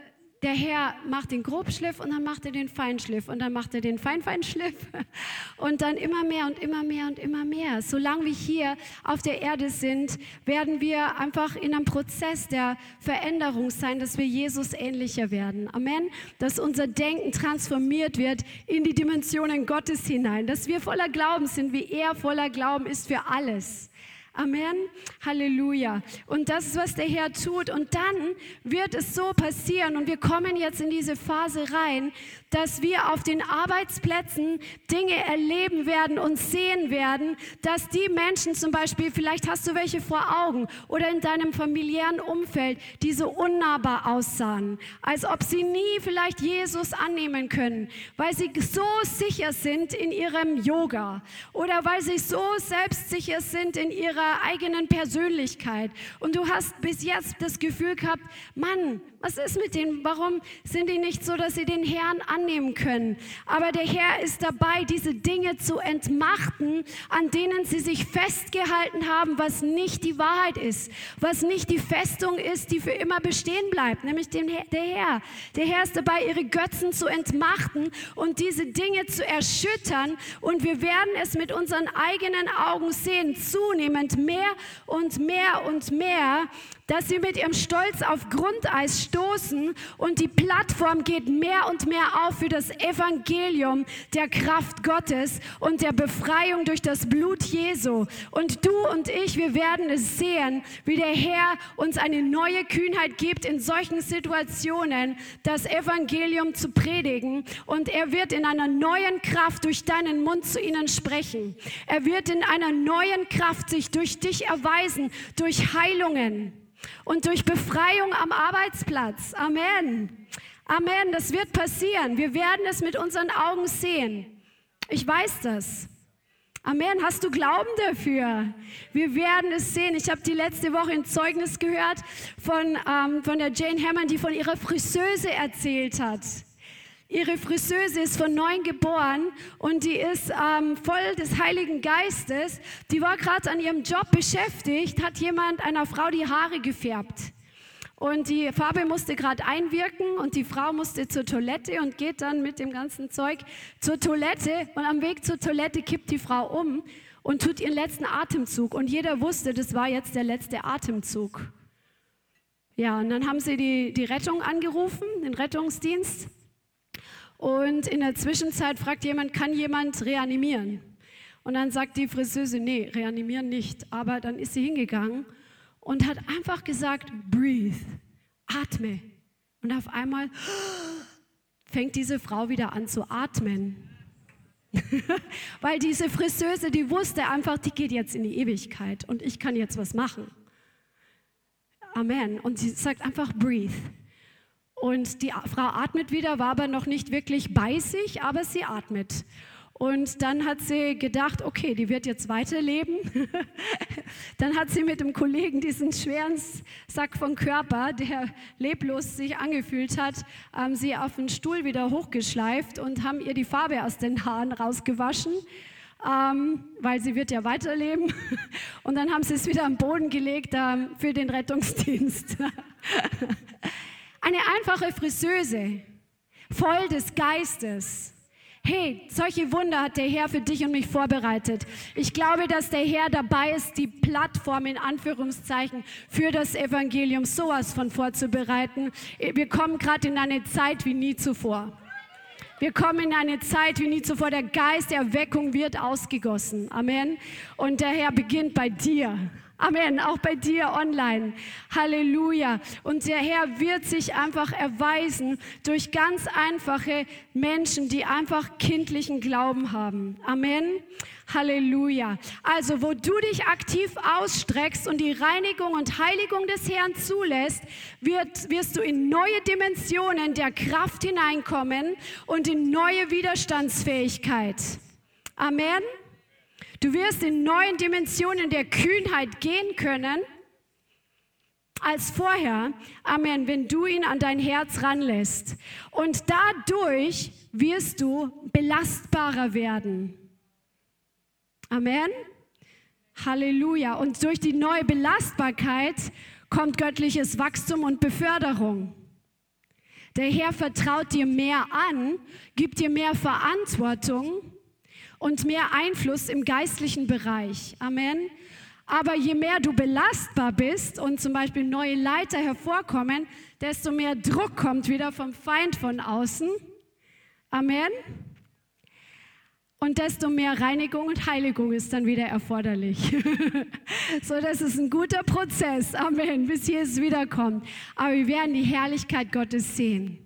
S2: der Herr macht den Grobschliff und dann macht er den Feinschliff und dann macht er den Feinfeinschliff und dann immer mehr und immer mehr und immer mehr. Solange wir hier auf der Erde sind, werden wir einfach in einem Prozess der Veränderung sein, dass wir Jesus ähnlicher werden. Amen. Dass unser Denken transformiert wird in die Dimensionen Gottes hinein, dass wir voller Glauben sind, wie er voller Glauben ist für alles. Amen. Halleluja. Und das ist, was der Herr tut. Und dann wird es so passieren, und wir kommen jetzt in diese Phase rein, dass wir auf den Arbeitsplätzen Dinge erleben werden und sehen werden, dass die Menschen zum Beispiel, vielleicht hast du welche vor Augen oder in deinem familiären Umfeld, die so unnahbar aussahen, als ob sie nie vielleicht Jesus annehmen können, weil sie so sicher sind in ihrem Yoga oder weil sie so selbstsicher sind in ihrer eigenen Persönlichkeit. Und du hast bis jetzt das Gefühl gehabt, Mann, was ist mit denen? Warum sind die nicht so, dass sie den Herrn annehmen können? Aber der Herr ist dabei, diese Dinge zu entmachten, an denen sie sich festgehalten haben, was nicht die Wahrheit ist, was nicht die Festung ist, die für immer bestehen bleibt, nämlich den, der Herr. Der Herr ist dabei, ihre Götzen zu entmachten und diese Dinge zu erschüttern. Und wir werden es mit unseren eigenen Augen sehen, zunehmend mehr und mehr und mehr, dass sie mit ihrem Stolz auf Grundeis stoßen und die Plattform geht mehr und mehr auf für das Evangelium der Kraft Gottes und der Befreiung durch das Blut Jesu. Und du und ich, wir werden es sehen, wie der Herr uns eine neue Kühnheit gibt, in solchen Situationen das Evangelium zu predigen. Und er wird in einer neuen Kraft durch deinen Mund zu ihnen sprechen. Er wird in einer neuen Kraft sich durch dich erweisen, durch Heilungen und durch Befreiung am Arbeitsplatz. Amen. Amen. Das wird passieren. Wir werden es mit unseren Augen sehen. Ich weiß das. Amen. Hast du Glauben dafür? Wir werden es sehen. Ich habe die letzte Woche ein Zeugnis gehört von, ähm, von der Jane Hammond, die von ihrer Friseuse erzählt hat. Ihre Friseuse ist von neun geboren und die ist ähm, voll des Heiligen Geistes. Die war gerade an ihrem Job beschäftigt, hat jemand einer Frau die Haare gefärbt. Und die Farbe musste gerade einwirken und die Frau musste zur Toilette und geht dann mit dem ganzen Zeug zur Toilette. Und am Weg zur Toilette kippt die Frau um und tut ihren letzten Atemzug. Und jeder wusste, das war jetzt der letzte Atemzug. Ja, und dann haben sie die, die Rettung angerufen, den Rettungsdienst. Und in der Zwischenzeit fragt jemand, kann jemand reanimieren? Und dann sagt die Friseuse, nee, reanimieren nicht. Aber dann ist sie hingegangen und hat einfach gesagt, breathe, atme. Und auf einmal fängt diese Frau wieder an zu atmen. Weil diese Friseuse, die wusste einfach, die geht jetzt in die Ewigkeit und ich kann jetzt was machen. Amen. Und sie sagt einfach, breathe. Und die Frau atmet wieder, war aber noch nicht wirklich bei sich, aber sie atmet. Und dann hat sie gedacht, okay, die wird jetzt weiterleben. dann hat sie mit dem Kollegen diesen schweren Sack von Körper, der leblos sich angefühlt hat, ähm, sie auf den Stuhl wieder hochgeschleift und haben ihr die Farbe aus den Haaren rausgewaschen. Ähm, weil sie wird ja weiterleben. Und dann haben sie es wieder am Boden gelegt ähm, für den Rettungsdienst. Eine einfache Friseuse, voll des Geistes. Hey, solche Wunder hat der Herr für dich und mich vorbereitet. Ich glaube, dass der Herr dabei ist, die Plattform in Anführungszeichen für das Evangelium sowas von vorzubereiten. Wir kommen gerade in eine Zeit wie nie zuvor. Wir kommen in eine Zeit wie nie zuvor. Der Geist der Erweckung wird ausgegossen. Amen. Und der Herr beginnt bei dir. Amen. Auch bei dir online. Halleluja. Und der Herr wird sich einfach erweisen durch ganz einfache Menschen, die einfach kindlichen Glauben haben. Amen. Halleluja. Also, wo du dich aktiv ausstreckst und die Reinigung und Heiligung des Herrn zulässt, wird, wirst du in neue Dimensionen der Kraft hineinkommen und in neue Widerstandsfähigkeit. Amen. Du wirst in neuen Dimensionen der Kühnheit gehen können als vorher. Amen, wenn du ihn an dein Herz ranlässt. Und dadurch wirst du belastbarer werden. Amen. Halleluja. Und durch die neue Belastbarkeit kommt göttliches Wachstum und Beförderung. Der Herr vertraut dir mehr an, gibt dir mehr Verantwortung und mehr Einfluss im geistlichen Bereich. Amen. Aber je mehr du belastbar bist und zum Beispiel neue Leiter hervorkommen, desto mehr Druck kommt wieder vom Feind von außen. Amen. Und desto mehr Reinigung und Heiligung ist dann wieder erforderlich. so, das ist ein guter Prozess. Amen. Bis Jesus wiederkommt. Aber wir werden die Herrlichkeit Gottes sehen.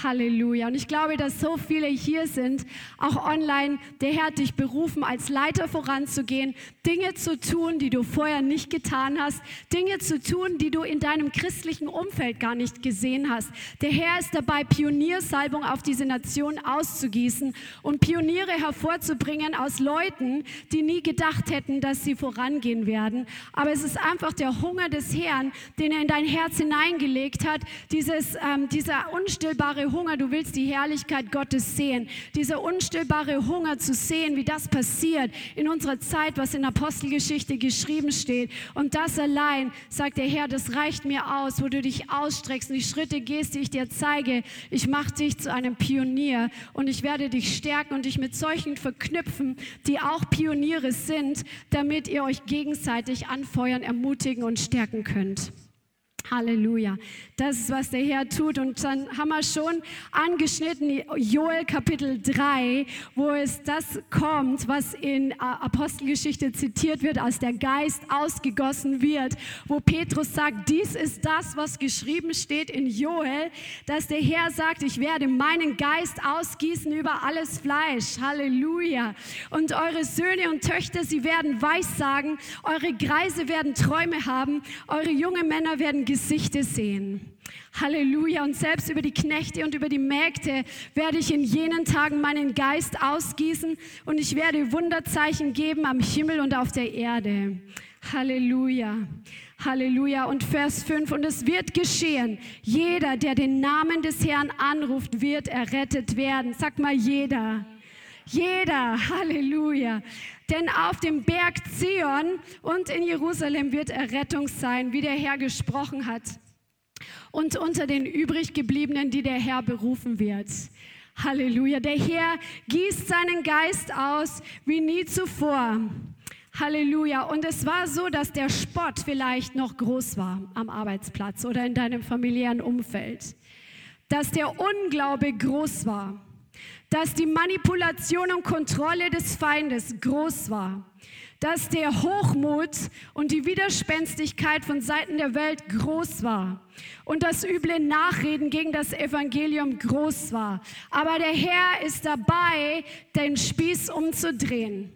S2: Halleluja. Und ich glaube, dass so viele hier sind, auch online. Der Herr hat dich berufen, als Leiter voranzugehen, Dinge zu tun, die du vorher nicht getan hast, Dinge zu tun, die du in deinem christlichen Umfeld gar nicht gesehen hast. Der Herr ist dabei, Pioniersalbung auf diese Nation auszugießen und Pioniere hervorzubringen aus Leuten, die nie gedacht hätten, dass sie vorangehen werden. Aber es ist einfach der Hunger des Herrn, den er in dein Herz hineingelegt hat, dieses, ähm, dieser unstillbare unstillbare Hunger, du willst die Herrlichkeit Gottes sehen. Dieser unstillbare Hunger zu sehen, wie das passiert in unserer Zeit, was in Apostelgeschichte geschrieben steht. Und das allein, sagt der Herr, das reicht mir aus, wo du dich ausstreckst und die Schritte gehst, die ich dir zeige. Ich mache dich zu einem Pionier und ich werde dich stärken und dich mit solchen verknüpfen, die auch Pioniere sind, damit ihr euch gegenseitig anfeuern, ermutigen und stärken könnt. Halleluja. Das ist, was der Herr tut. Und dann haben wir schon angeschnitten, Joel Kapitel 3, wo es das kommt, was in Apostelgeschichte zitiert wird, als der Geist ausgegossen wird, wo Petrus sagt, dies ist das, was geschrieben steht in Joel, dass der Herr sagt, ich werde meinen Geist ausgießen über alles Fleisch. Halleluja. Und eure Söhne und Töchter, sie werden Weissagen, eure Greise werden Träume haben, eure jungen Männer werden Gesichter sehen. Halleluja. Und selbst über die Knechte und über die Mägde werde ich in jenen Tagen meinen Geist ausgießen und ich werde Wunderzeichen geben am Himmel und auf der Erde. Halleluja. Halleluja. Und Vers 5. Und es wird geschehen. Jeder, der den Namen des Herrn anruft, wird errettet werden. Sag mal jeder. Jeder. Halleluja. Denn auf dem Berg Zion und in Jerusalem wird Errettung sein, wie der Herr gesprochen hat und unter den übriggebliebenen, die der Herr berufen wird. Halleluja. Der Herr gießt seinen Geist aus wie nie zuvor. Halleluja. Und es war so, dass der Spott vielleicht noch groß war am Arbeitsplatz oder in deinem familiären Umfeld. Dass der Unglaube groß war. Dass die Manipulation und Kontrolle des Feindes groß war dass der Hochmut und die Widerspenstigkeit von Seiten der Welt groß war und das üble Nachreden gegen das Evangelium groß war. Aber der Herr ist dabei, den Spieß umzudrehen.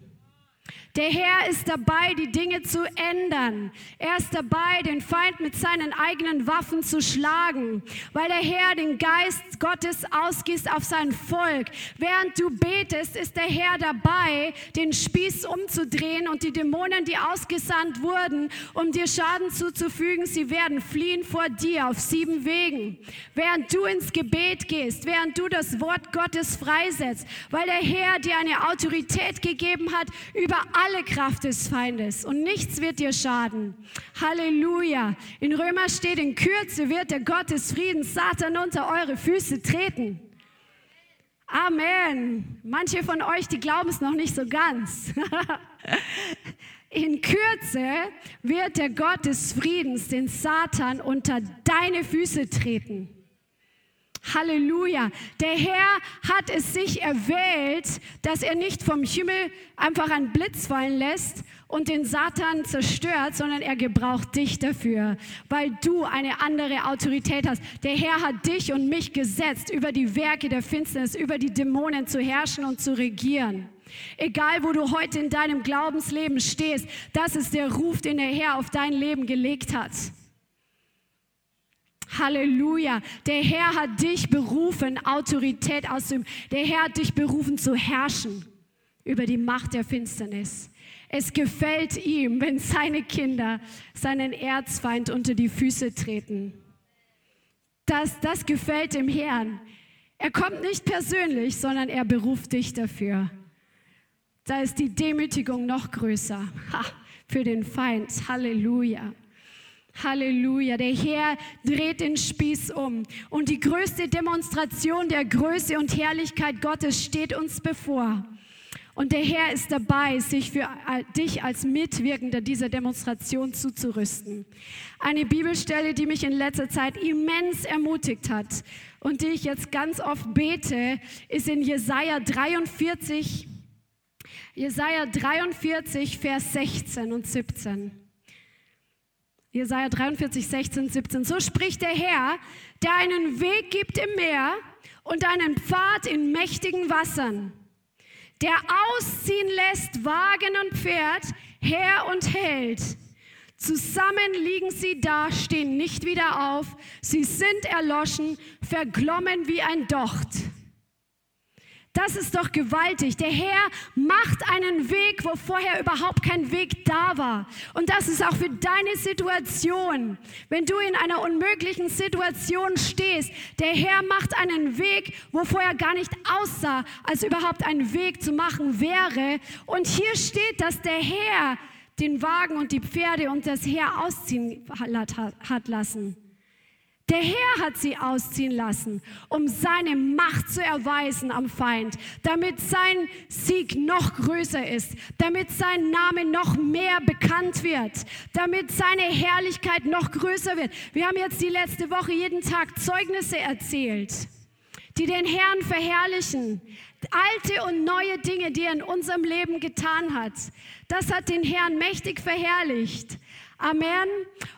S2: Der Herr ist dabei, die Dinge zu ändern. Er ist dabei, den Feind mit seinen eigenen Waffen zu schlagen, weil der Herr den Geist Gottes ausgießt auf sein Volk. Während du betest, ist der Herr dabei, den Spieß umzudrehen und die Dämonen, die ausgesandt wurden, um dir Schaden zuzufügen, sie werden fliehen vor dir auf sieben Wegen. Während du ins Gebet gehst, während du das Wort Gottes freisetzt, weil der Herr dir eine Autorität gegeben hat über alle alle Kraft des Feindes und nichts wird dir schaden. Halleluja. In Römer steht, in Kürze wird der Gott des Friedens Satan unter eure Füße treten. Amen. Manche von euch, die glauben es noch nicht so ganz. In Kürze wird der Gott des Friedens den Satan unter deine Füße treten. Halleluja. Der Herr hat es sich erwählt, dass er nicht vom Himmel einfach einen Blitz fallen lässt und den Satan zerstört, sondern er gebraucht dich dafür, weil du eine andere Autorität hast. Der Herr hat dich und mich gesetzt, über die Werke der Finsternis, über die Dämonen zu herrschen und zu regieren. Egal, wo du heute in deinem Glaubensleben stehst, das ist der Ruf, den der Herr auf dein Leben gelegt hat. Halleluja. Der Herr hat dich berufen, Autorität auszuüben. Der Herr hat dich berufen zu herrschen über die Macht der Finsternis. Es gefällt ihm, wenn seine Kinder seinen Erzfeind unter die Füße treten. Das, das gefällt dem Herrn. Er kommt nicht persönlich, sondern er beruft dich dafür. Da ist die Demütigung noch größer ha, für den Feind. Halleluja. Halleluja. Der Herr dreht den Spieß um. Und die größte Demonstration der Größe und Herrlichkeit Gottes steht uns bevor. Und der Herr ist dabei, sich für dich als Mitwirkender dieser Demonstration zuzurüsten. Eine Bibelstelle, die mich in letzter Zeit immens ermutigt hat und die ich jetzt ganz oft bete, ist in Jesaja 43, Jesaja 43, Vers 16 und 17. Jesaja 43, 16, 17. So spricht der Herr, der einen Weg gibt im Meer und einen Pfad in mächtigen Wassern der ausziehen lässt Wagen und Pferd, Herr und Held. Zusammen liegen sie da, stehen nicht wieder auf, sie sind erloschen, verglommen wie ein Docht. Das ist doch gewaltig. Der Herr macht einen Weg, wo vorher überhaupt kein Weg da war. Und das ist auch für deine Situation. Wenn du in einer unmöglichen Situation stehst, der Herr macht einen Weg, wo vorher gar nicht aussah, als überhaupt ein Weg zu machen wäre. Und hier steht, dass der Herr den Wagen und die Pferde und das Heer ausziehen hat lassen. Der Herr hat sie ausziehen lassen, um seine Macht zu erweisen am Feind, damit sein Sieg noch größer ist, damit sein Name noch mehr bekannt wird, damit seine Herrlichkeit noch größer wird. Wir haben jetzt die letzte Woche jeden Tag Zeugnisse erzählt, die den Herrn verherrlichen. Alte und neue Dinge, die er in unserem Leben getan hat. Das hat den Herrn mächtig verherrlicht. Amen.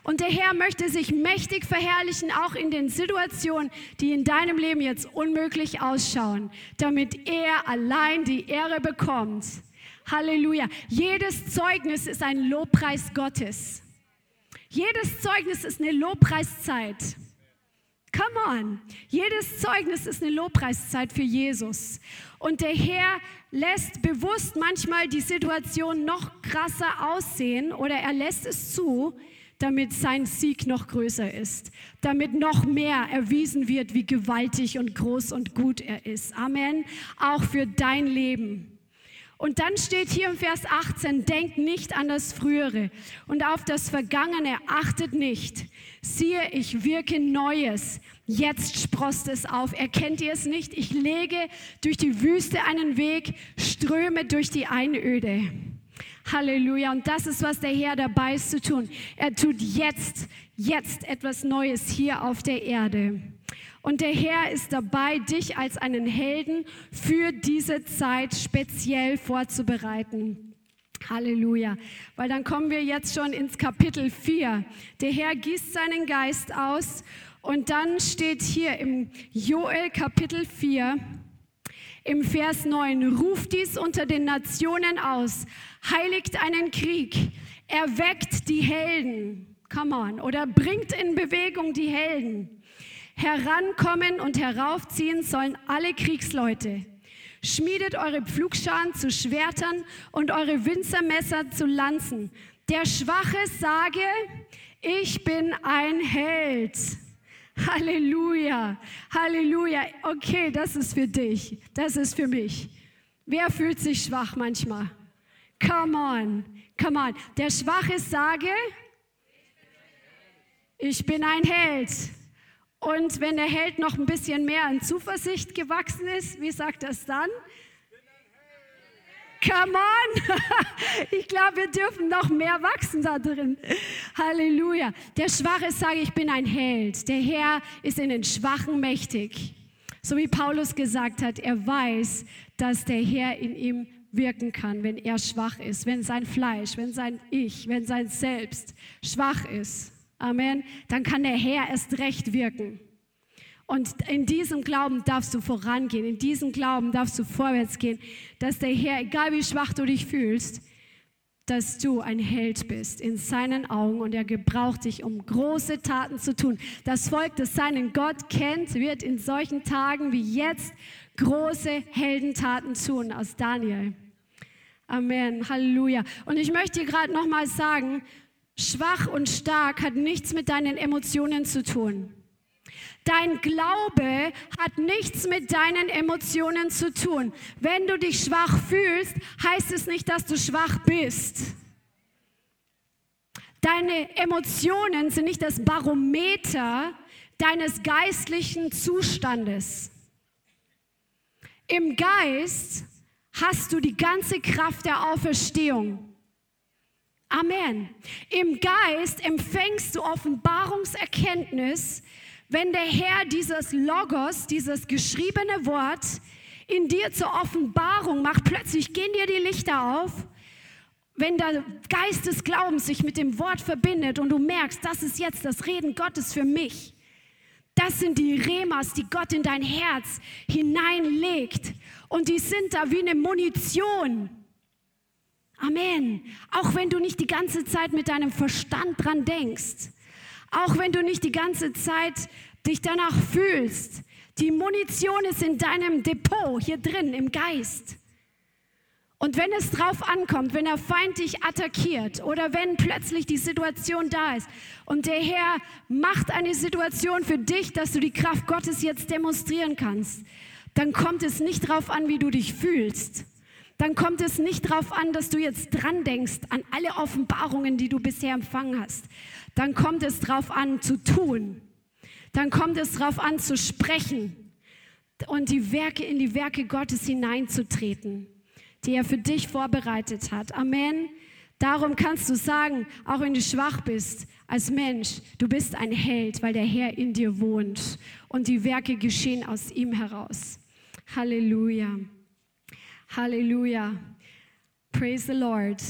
S2: Und der Herr möchte sich mächtig verherrlichen, auch in den Situationen, die in deinem Leben jetzt unmöglich ausschauen, damit er allein die Ehre bekommt. Halleluja. Jedes Zeugnis ist ein Lobpreis Gottes. Jedes Zeugnis ist eine Lobpreiszeit. Come on. Jedes Zeugnis ist eine Lobpreiszeit für Jesus. Und der Herr lässt bewusst manchmal die Situation noch krasser aussehen oder er lässt es zu, damit sein Sieg noch größer ist, damit noch mehr erwiesen wird, wie gewaltig und groß und gut er ist. Amen. Auch für dein Leben. Und dann steht hier im Vers 18, denkt nicht an das Frühere und auf das Vergangene achtet nicht. Siehe, ich wirke Neues. Jetzt sprost es auf. Erkennt ihr es nicht? Ich lege durch die Wüste einen Weg, ströme durch die Einöde. Halleluja. Und das ist, was der Herr dabei ist zu tun. Er tut jetzt, jetzt etwas Neues hier auf der Erde. Und der Herr ist dabei, dich als einen Helden für diese Zeit speziell vorzubereiten. Halleluja. Weil dann kommen wir jetzt schon ins Kapitel 4. Der Herr gießt seinen Geist aus und dann steht hier im Joel Kapitel 4, im Vers 9, ruft dies unter den Nationen aus, heiligt einen Krieg, erweckt die Helden, come on, oder bringt in Bewegung die Helden. Herankommen und heraufziehen sollen alle Kriegsleute. Schmiedet eure Pflugscharen zu Schwertern und eure Winzermesser zu Lanzen. Der Schwache sage, ich bin ein Held. Halleluja, Halleluja. Okay, das ist für dich, das ist für mich. Wer fühlt sich schwach manchmal? Come on, come on. Der Schwache sage, ich bin ein Held. Und wenn der Held noch ein bisschen mehr an Zuversicht gewachsen ist, wie sagt das dann? Come on! Ich glaube, wir dürfen noch mehr wachsen da drin. Halleluja. Der Schwache sage, ich bin ein Held. Der Herr ist in den Schwachen mächtig. So wie Paulus gesagt hat, er weiß, dass der Herr in ihm wirken kann, wenn er schwach ist, wenn sein Fleisch, wenn sein Ich, wenn sein Selbst schwach ist. Amen. Dann kann der Herr erst recht wirken. Und in diesem Glauben darfst du vorangehen, in diesem Glauben darfst du vorwärts gehen, dass der Herr, egal wie schwach du dich fühlst, dass du ein Held bist in seinen Augen und er gebraucht dich, um große Taten zu tun. Das Volk, das seinen Gott kennt, wird in solchen Tagen wie jetzt große Heldentaten tun aus Daniel. Amen, Halleluja. Und ich möchte dir gerade nochmal sagen, Schwach und stark hat nichts mit deinen Emotionen zu tun. Dein Glaube hat nichts mit deinen Emotionen zu tun. Wenn du dich schwach fühlst, heißt es nicht, dass du schwach bist. Deine Emotionen sind nicht das Barometer deines geistlichen Zustandes. Im Geist hast du die ganze Kraft der Auferstehung. Amen. Im Geist empfängst du Offenbarungserkenntnis, wenn der Herr dieses Logos, dieses geschriebene Wort in dir zur Offenbarung macht. Plötzlich gehen dir die Lichter auf wenn der Geist des Glaubens sich mit dem Wort verbindet und du merkst, das ist jetzt das Reden Gottes für mich. Das sind die Remas, die Gott in dein Herz hineinlegt. Und die sind da wie eine Munition. Amen. Auch wenn du nicht die ganze Zeit mit deinem Verstand dran denkst. Auch wenn du nicht die ganze Zeit dich danach fühlst. Die Munition ist in deinem Depot hier drin im Geist. Und wenn es drauf ankommt, wenn der Feind dich attackiert oder wenn plötzlich die Situation da ist und der Herr macht eine Situation für dich, dass du die Kraft Gottes jetzt demonstrieren kannst, dann kommt es nicht drauf an, wie du dich fühlst. Dann kommt es nicht drauf an, dass du jetzt dran denkst an alle Offenbarungen, die du bisher empfangen hast. Dann kommt es drauf an zu tun. Dann kommt es drauf an zu sprechen und die Werke in die Werke Gottes hineinzutreten die er für dich vorbereitet hat. Amen. Darum kannst du sagen, auch wenn du schwach bist als Mensch, du bist ein Held, weil der Herr in dir wohnt und die Werke geschehen aus ihm heraus. Halleluja. Halleluja. Praise the Lord.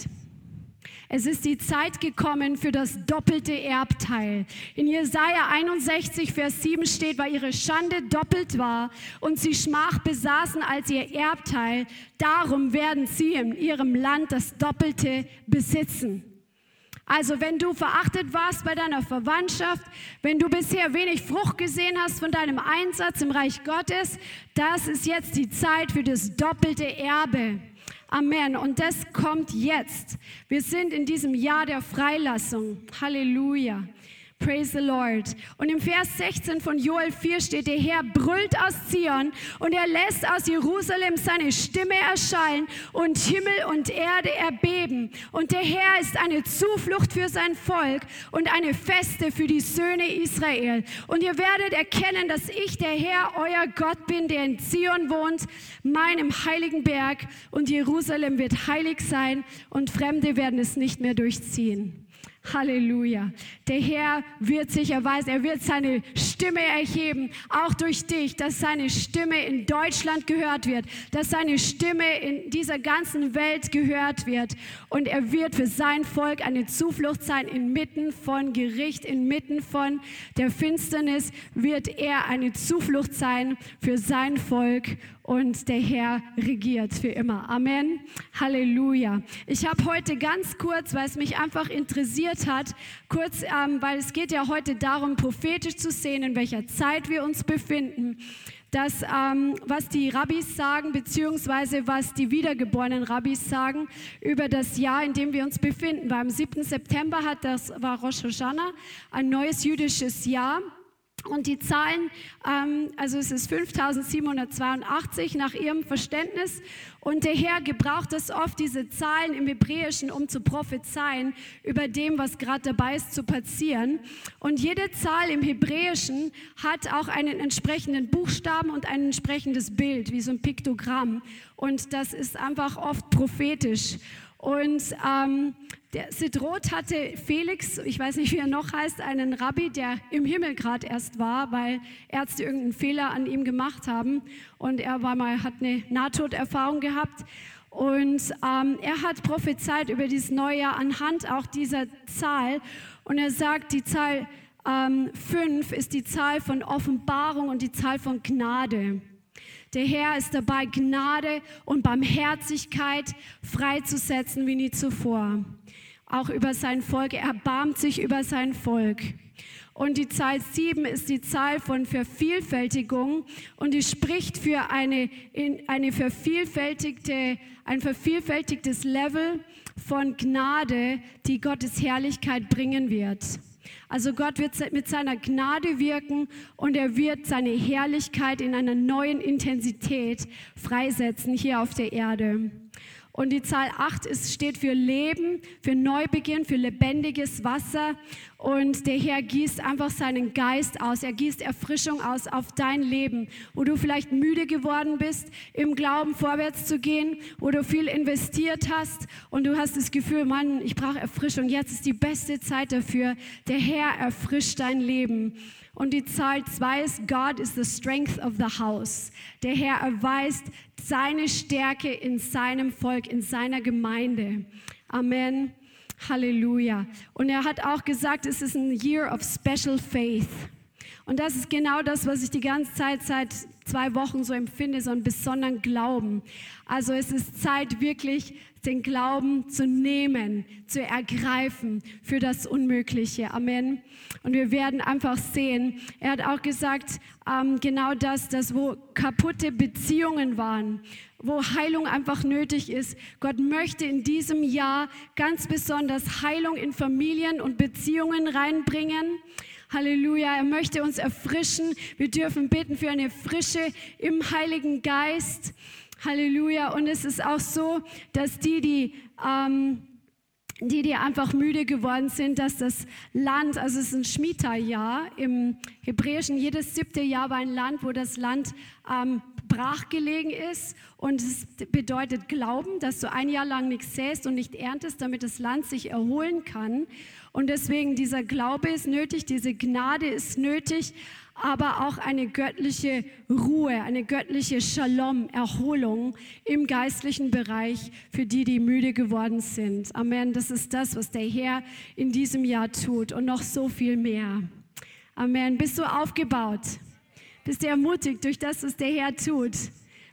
S2: Es ist die Zeit gekommen für das doppelte Erbteil. In Jesaja 61, Vers 7 steht, weil ihre Schande doppelt war und sie Schmach besaßen als ihr Erbteil, darum werden sie in ihrem Land das Doppelte besitzen. Also wenn du verachtet warst bei deiner Verwandtschaft, wenn du bisher wenig Frucht gesehen hast von deinem Einsatz im Reich Gottes, das ist jetzt die Zeit für das doppelte Erbe. Amen. Und das kommt jetzt. Wir sind in diesem Jahr der Freilassung. Halleluja. Praise the Lord. Und im Vers 16 von Joel 4 steht, der Herr brüllt aus Zion und er lässt aus Jerusalem seine Stimme erschallen und Himmel und Erde erbeben. Und der Herr ist eine Zuflucht für sein Volk und eine Feste für die Söhne Israel. Und ihr werdet erkennen, dass ich der Herr, euer Gott bin, der in Zion wohnt, meinem heiligen Berg. Und Jerusalem wird heilig sein und Fremde werden es nicht mehr durchziehen. Halleluja. Der Herr wird sich erweisen, er wird seine Stimme erheben, auch durch dich, dass seine Stimme in Deutschland gehört wird, dass seine Stimme in dieser ganzen Welt gehört wird. Und er wird für sein Volk eine Zuflucht sein, inmitten von Gericht, inmitten von der Finsternis wird er eine Zuflucht sein für sein Volk und der Herr regiert für immer. Amen. Halleluja. Ich habe heute ganz kurz, weil es mich einfach interessiert hat, kurz, ähm, weil es geht ja heute darum, prophetisch zu sehen, in welcher Zeit wir uns befinden dass ähm, was die Rabbis sagen, beziehungsweise was die wiedergeborenen Rabbis sagen über das Jahr, in dem wir uns befinden. Weil am 7. September hat das war Rosh Hashanah, ein neues jüdisches Jahr. Und die Zahlen, ähm, also es ist 5782 nach ihrem Verständnis. Und der Herr gebraucht es oft, diese Zahlen im Hebräischen, um zu prophezeien über dem, was gerade dabei ist zu passieren. Und jede Zahl im Hebräischen hat auch einen entsprechenden Buchstaben und ein entsprechendes Bild, wie so ein Piktogramm. Und das ist einfach oft prophetisch. Und ähm, der Sidroth hatte Felix, ich weiß nicht, wie er noch heißt, einen Rabbi, der im Himmel gerade erst war, weil Ärzte irgendeinen Fehler an ihm gemacht haben. Und er war mal, hat eine Nahtoderfahrung gehabt. Und ähm, er hat prophezeit über dieses neue Jahr anhand auch dieser Zahl. Und er sagt, die Zahl 5 ähm, ist die Zahl von Offenbarung und die Zahl von Gnade. Der Herr ist dabei, Gnade und Barmherzigkeit freizusetzen wie nie zuvor. Auch über sein Volk. Er erbarmt sich über sein Volk. Und die Zahl 7 ist die Zahl von Vervielfältigung und die spricht für eine, eine vervielfältigte, ein vervielfältigtes Level von Gnade, die Gottes Herrlichkeit bringen wird. Also Gott wird mit seiner Gnade wirken und er wird seine Herrlichkeit in einer neuen Intensität freisetzen hier auf der Erde. Und die Zahl 8 ist, steht für Leben, für Neubeginn, für lebendiges Wasser. Und der Herr gießt einfach seinen Geist aus. Er gießt Erfrischung aus auf dein Leben, wo du vielleicht müde geworden bist, im Glauben vorwärts zu gehen, wo du viel investiert hast und du hast das Gefühl, Mann, ich brauche Erfrischung. Jetzt ist die beste Zeit dafür. Der Herr erfrischt dein Leben. Und die Zahl 2 ist, God is the strength of the house. Der Herr erweist seine Stärke in seinem Volk, in seiner Gemeinde. Amen. Halleluja. Und er hat auch gesagt, es ist ein Year of Special Faith. Und das ist genau das, was ich die ganze Zeit seit zwei Wochen so empfinde, so einen besonderen Glauben. Also es ist Zeit, wirklich den Glauben zu nehmen, zu ergreifen für das Unmögliche. Amen. Und wir werden einfach sehen, er hat auch gesagt, ähm, genau das, dass wo kaputte Beziehungen waren, wo Heilung einfach nötig ist. Gott möchte in diesem Jahr ganz besonders Heilung in Familien und Beziehungen reinbringen. Halleluja. Er möchte uns erfrischen. Wir dürfen beten für eine Frische im Heiligen Geist. Halleluja. Und es ist auch so, dass die, die, ähm, die, die einfach müde geworden sind, dass das Land, also es ist ein Schmita-Jahr im Hebräischen, jedes siebte Jahr war ein Land, wo das Land ähm, brachgelegen ist. Und es bedeutet Glauben, dass du ein Jahr lang nichts säst und nicht erntest, damit das Land sich erholen kann. Und deswegen dieser Glaube ist nötig, diese Gnade ist nötig, aber auch eine göttliche Ruhe, eine göttliche Shalom, Erholung im geistlichen Bereich für die, die müde geworden sind. Amen. Das ist das, was der Herr in diesem Jahr tut und noch so viel mehr. Amen. Bist du aufgebaut? Bist du ermutigt durch das, was der Herr tut?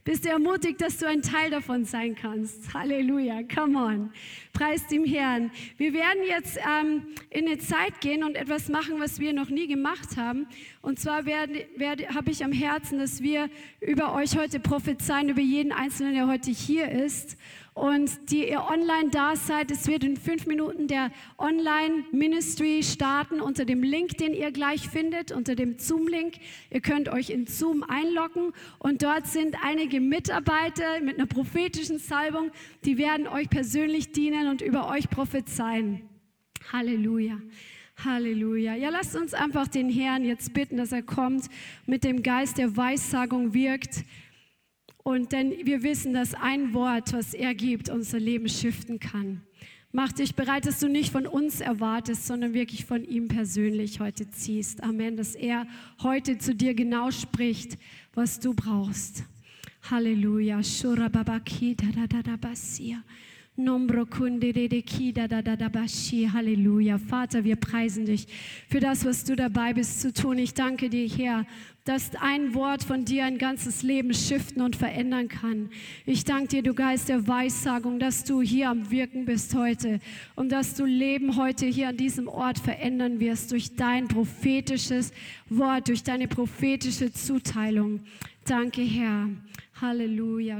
S2: Bist du ermutigt, dass du ein Teil davon sein kannst? Halleluja, come on. Preist dem Herrn. Wir werden jetzt ähm, in eine Zeit gehen und etwas machen, was wir noch nie gemacht haben. Und zwar habe ich am Herzen, dass wir über euch heute prophezeien, über jeden Einzelnen, der heute hier ist und die ihr online da seid. Es wird in fünf Minuten der Online-Ministry starten unter dem Link, den ihr gleich findet, unter dem Zoom-Link. Ihr könnt euch in Zoom einloggen und dort sind einige Mitarbeiter mit einer prophetischen Salbung, die werden euch persönlich dienen und über euch prophezeien. Halleluja. Halleluja. Ja, lasst uns einfach den Herrn jetzt bitten, dass er kommt, mit dem Geist der Weissagung wirkt und denn wir wissen, dass ein Wort, was er gibt, unser Leben shiften kann. Mach dich bereit, dass du nicht von uns erwartest, sondern wirklich von ihm persönlich heute ziehst. Amen. Dass er heute zu dir genau spricht, was du brauchst. Halleluja. Shura babaki da da da da basia. Halleluja. Vater, wir preisen dich für das, was du dabei bist zu tun. Ich danke dir, Herr, dass ein Wort von dir ein ganzes Leben shiften und verändern kann. Ich danke dir, du Geist der Weissagung, dass du hier am Wirken bist heute und dass du Leben heute hier an diesem Ort verändern wirst durch dein prophetisches Wort, durch deine prophetische Zuteilung. Danke, Herr. Halleluja.